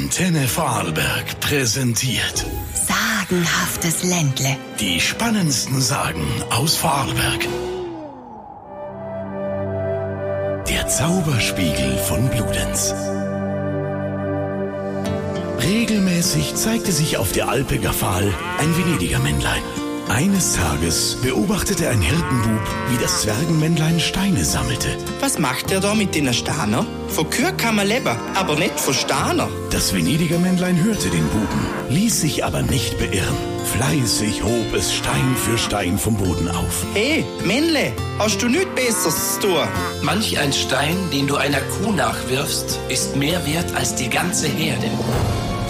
Antenne Vorarlberg präsentiert Sagenhaftes Ländle. die spannendsten Sagen aus Vorarlberg. Der Zauberspiegel von Bludenz. Regelmäßig zeigte sich auf der Alpe Gafal ein Venediger Männlein. Eines Tages beobachtete ein Hirtenbub, wie das Zwergenmännlein Steine sammelte. Was macht der da mit den Steiner? Von Kühe kann man leben, aber nicht von Steiner. Das Venediger Männlein hörte den Buben, ließ sich aber nicht beirren. Fleißig hob es Stein für Stein vom Boden auf. Hey, Männle, hast du nichts Besseres zu tun? Manch ein Stein, den du einer Kuh nachwirfst, ist mehr wert als die ganze Herde.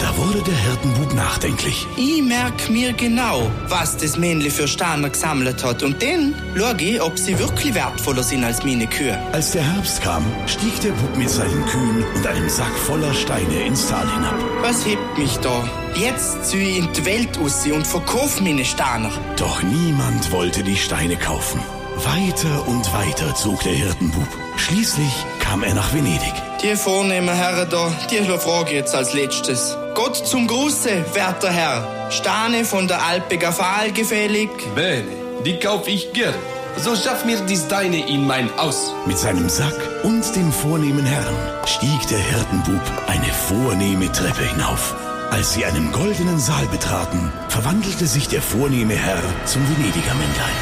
Da wurde der Hirtenbub nachdenklich. Ich merk mir genau, was das Männle für Steiner gesammelt hat. Und dann schau ich, ob sie wirklich wertvoller sind als meine Kühe. Als der Herbst kam, stieg der Bub mit seinen Kühen und einem Sack voller Steine ins Tal hinab. Was hebt mich da? Jetzt zieh ich in die Welt aus und verkauf meine Steiner. Doch niemand wollte die Steine kaufen. Weiter und weiter zog der Hirtenbub. Schließlich kam er nach Venedig. Die vornehmen Herren da, die frage ich jetzt als letztes. Gott zum Gruße, werter Herr. Steine von der Alpe Gafal gefällig. Bene, die kauf ich gern. So schaff mir die Steine in mein Haus. Mit seinem Sack und dem vornehmen Herrn stieg der Hirtenbub eine vornehme Treppe hinauf. Als sie einen goldenen Saal betraten, verwandelte sich der vornehme Herr zum Venediger Männlein.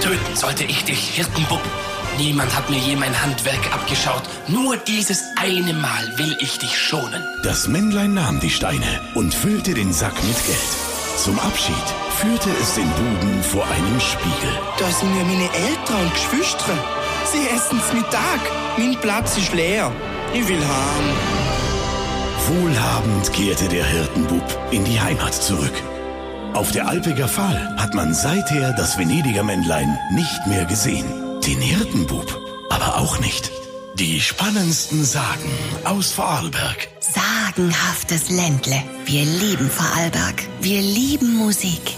Töten sollte ich dich, Hirtenbub. Niemand hat mir je mein Handwerk abgeschaut. Nur dieses eine Mal will ich dich schonen. Das Männlein nahm die Steine und füllte den Sack mit Geld. Zum Abschied führte es den Buben vor einem Spiegel. Da sind ja meine Eltern und Geschwister. Sie essen's Mittag. Mein Platz ist leer. Ich will heim. Wohlhabend kehrte der Hirtenbub in die Heimat zurück. Auf der Alpe Gafal hat man seither das Venediger Männlein nicht mehr gesehen. Den Hirtenbub aber auch nicht. Die spannendsten Sagen aus Vorarlberg. Sagenhaftes Ländle. Wir lieben Vorarlberg. Wir lieben Musik.